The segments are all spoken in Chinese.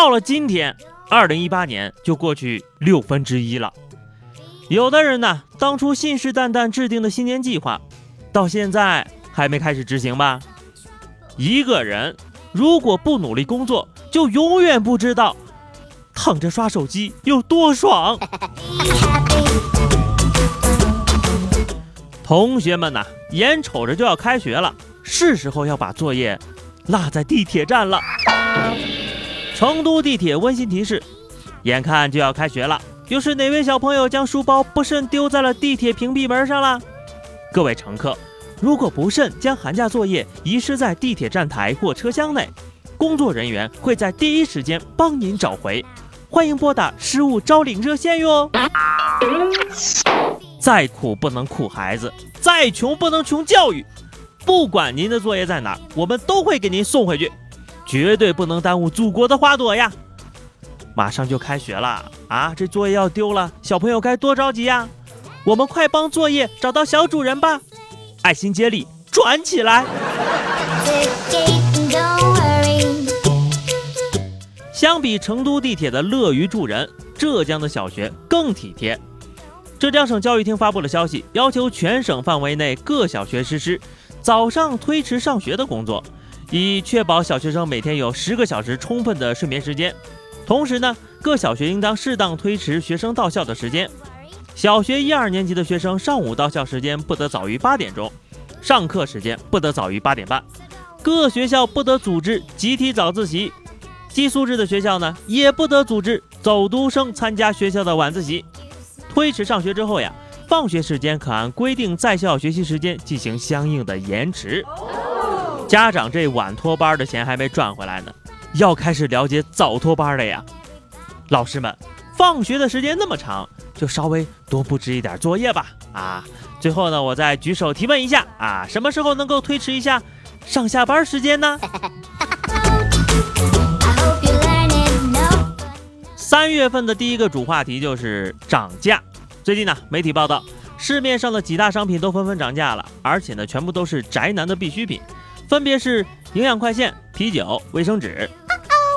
到了今天，二零一八年就过去六分之一了。有的人呢，当初信誓旦旦制定的新年计划，到现在还没开始执行吧？一个人如果不努力工作，就永远不知道躺着刷手机有多爽。同学们呐，眼瞅着就要开学了，是时候要把作业落在地铁站了。成都地铁温馨提示：眼看就要开学了，又是哪位小朋友将书包不慎丢在了地铁屏蔽门上了？各位乘客，如果不慎将寒假作业遗失在地铁站台或车厢内，工作人员会在第一时间帮您找回。欢迎拨打失物招领热线哟。再苦不能苦孩子，再穷不能穷教育。不管您的作业在哪儿，我们都会给您送回去。绝对不能耽误祖国的花朵呀！马上就开学了啊，这作业要丢了，小朋友该多着急呀！我们快帮作业找到小主人吧！爱心接力，转起来！相比成都地铁的乐于助人，浙江的小学更体贴。浙江省教育厅发布了消息，要求全省范围内各小学实施早上推迟上学的工作。以确保小学生每天有十个小时充分的睡眠时间，同时呢，各小学应当适当推迟学生到校的时间。小学一二年级的学生上午到校时间不得早于八点钟，上课时间不得早于八点半。各学校不得组织集体早自习，寄宿制的学校呢，也不得组织走读生参加学校的晚自习。推迟上学之后呀，放学时间可按规定在校学习时间进行相应的延迟。家长这晚托班的钱还没赚回来呢，要开始了解早托班了呀。老师们，放学的时间那么长，就稍微多布置一点作业吧。啊，最后呢，我再举手提问一下啊，什么时候能够推迟一下上下班时间呢？三月份的第一个主话题就是涨价。最近呢，媒体报道，市面上的几大商品都纷纷涨价了，而且呢，全部都是宅男的必需品。分别是营养快线、啤酒、卫生纸。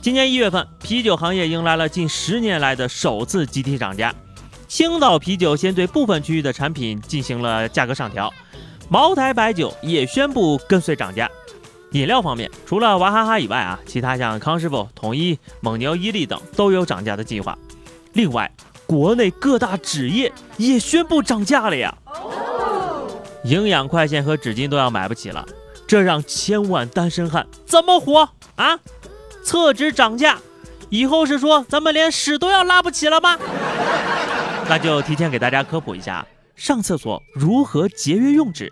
今年一月份，啤酒行业迎来了近十年来的首次集体涨价。青岛啤酒先对部分区域的产品进行了价格上调，茅台白酒也宣布跟随涨价。饮料方面，除了娃哈哈以外啊，其他像康师傅、统一、蒙牛、伊利等都有涨价的计划。另外，国内各大纸业也宣布涨价了呀。营养快线和纸巾都要买不起了。这让千万单身汉怎么活啊？厕纸涨价，以后是说咱们连屎都要拉不起了吗？那就提前给大家科普一下，上厕所如何节约用纸，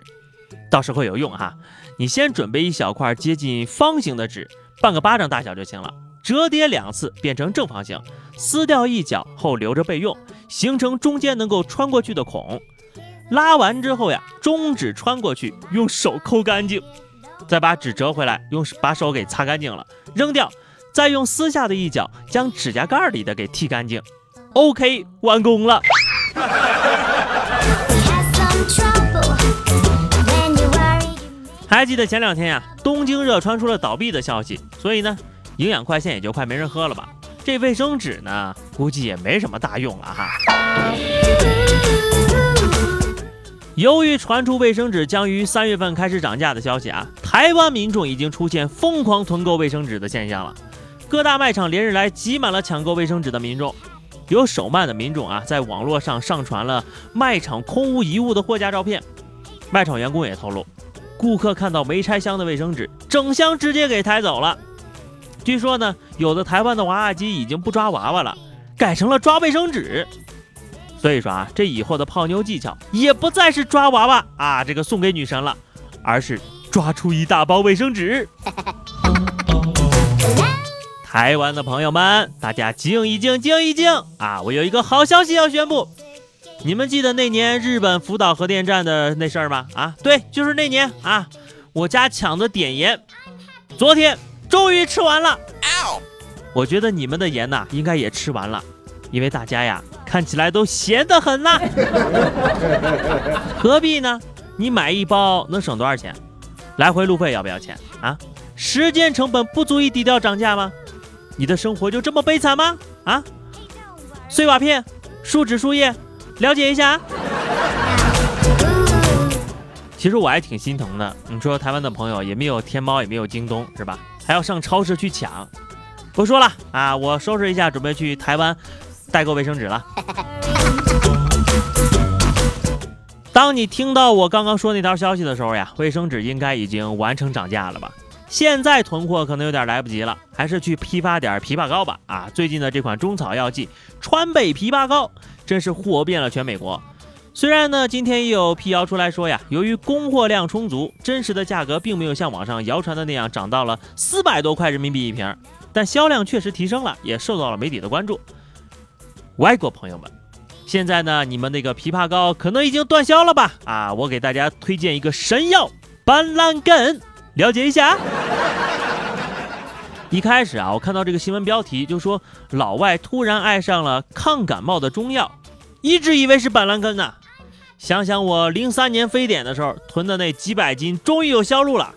到时候有用哈。你先准备一小块接近方形的纸，半个巴掌大小就行了，折叠两次变成正方形，撕掉一角后留着备用，形成中间能够穿过去的孔。拉完之后呀，中指穿过去，用手抠干净。再把纸折回来，用把手给擦干净了，扔掉，再用撕下的一角将指甲盖里的给剃干净。OK，完工了。还记得前两天呀，东京热传出了倒闭的消息，所以呢，营养快线也就快没人喝了吧？这卫生纸呢，估计也没什么大用了哈。由于传出卫生纸将于三月份开始涨价的消息啊，台湾民众已经出现疯狂囤购卫生纸的现象了。各大卖场连日来挤满了抢购卫生纸的民众，有手慢的民众啊，在网络上上传了卖场空无一物的货架照片。卖场员工也透露，顾客看到没拆箱的卫生纸，整箱直接给抬走了。据说呢，有的台湾的娃娃机已经不抓娃娃了，改成了抓卫生纸。所以说啊，这以后的泡妞技巧也不再是抓娃娃啊，这个送给女神了，而是抓出一大包卫生纸。台湾的朋友们，大家静一静，静一静啊！我有一个好消息要宣布。你们记得那年日本福岛核电站的那事儿吗？啊，对，就是那年啊，我家抢的碘盐，昨天终于吃完了。我觉得你们的盐呐，应该也吃完了，因为大家呀，看起来都咸得很呐。何必呢？你买一包能省多少钱？来回路费要不要钱啊？时间成本不足以抵掉涨价吗？你的生活就这么悲惨吗？啊？碎瓦片，树脂树叶。了解一下，其实我还挺心疼的。你说台湾的朋友也没有天猫，也没有京东，是吧？还要上超市去抢。不说了啊，我收拾一下，准备去台湾代购卫生纸了。当你听到我刚刚说那条消息的时候呀，卫生纸应该已经完成涨价了吧？现在囤货可能有点来不及了，还是去批发点枇杷膏吧。啊，最近的这款中草药剂川贝枇杷膏真是火遍了全美国。虽然呢，今天也有辟谣出来说呀，由于供货量充足，真实的价格并没有像网上谣传的那样涨到了四百多块人民币一瓶，但销量确实提升了，也受到了媒体的关注。外国朋友们，现在呢，你们那个枇杷膏可能已经断销了吧？啊，我给大家推荐一个神药板蓝根。了解一下。一开始啊，我看到这个新闻标题就说老外突然爱上了抗感冒的中药，一直以为是板蓝根呢。想想我零三年非典的时候囤的那几百斤，终于有销路了。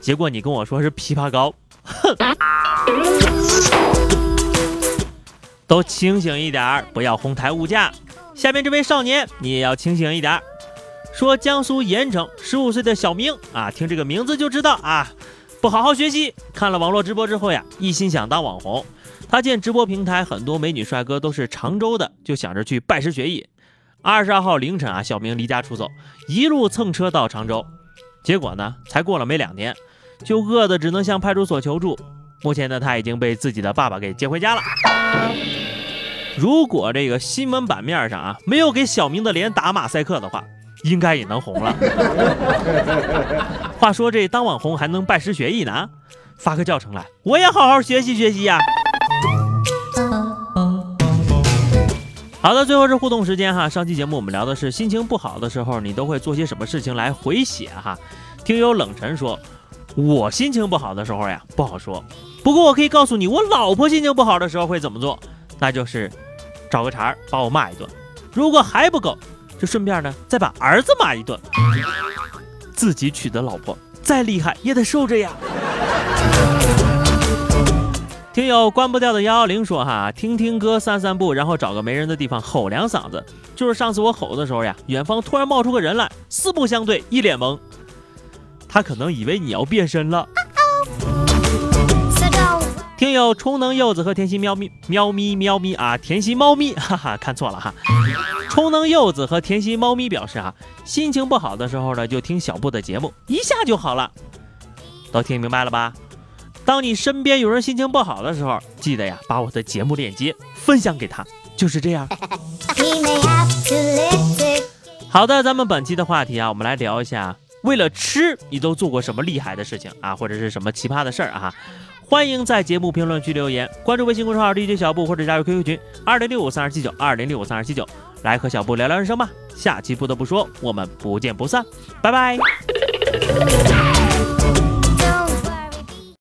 结果你跟我说是枇杷膏，哼！都清醒一点儿，不要哄抬物价。下面这位少年，你也要清醒一点儿。说江苏盐城十五岁的小明啊，听这个名字就知道啊，不好好学习。看了网络直播之后呀，一心想当网红。他见直播平台很多美女帅哥都是常州的，就想着去拜师学艺。二十二号凌晨啊，小明离家出走，一路蹭车到常州。结果呢，才过了没两天，就饿得只能向派出所求助。目前呢，他已经被自己的爸爸给接回家了。如果这个新闻版面上啊，没有给小明的脸打马赛克的话。应该也能红了。话说这当网红还能拜师学艺呢？发个教程来，我也好好学习学习呀。好的，最后是互动时间哈。上期节目我们聊的是心情不好的时候，你都会做些什么事情来回血哈？听友冷晨说，我心情不好的时候呀，不好说。不过我可以告诉你，我老婆心情不好的时候会怎么做，那就是找个茬儿把我骂一顿。如果还不够。就顺便呢，再把儿子骂一顿。自己娶的老婆再厉害也得受着呀。听友关不掉的幺幺零说哈，听听歌散散步，然后找个没人的地方吼两嗓子。就是上次我吼的时候呀，远方突然冒出个人来，四目相对，一脸懵。他可能以为你要变身了。听友充能柚子和甜心喵咪喵咪喵咪啊，甜心猫咪，哈哈，看错了哈。充能柚子和甜心猫咪表示啊，心情不好的时候呢，就听小布的节目，一下就好了。都听明白了吧？当你身边有人心情不好的时候，记得呀，把我的节目链接分享给他，就是这样。好的，咱们本期的话题啊，我们来聊一下，为了吃，你都做过什么厉害的事情啊，或者是什么奇葩的事儿啊？欢迎在节目评论区留言，关注微信公众号 DJ 小布或者加入 QQ 群二零六五三二七九二零六五三二七九，来和小布聊聊人生吧。下期不得不说，我们不见不散，拜拜。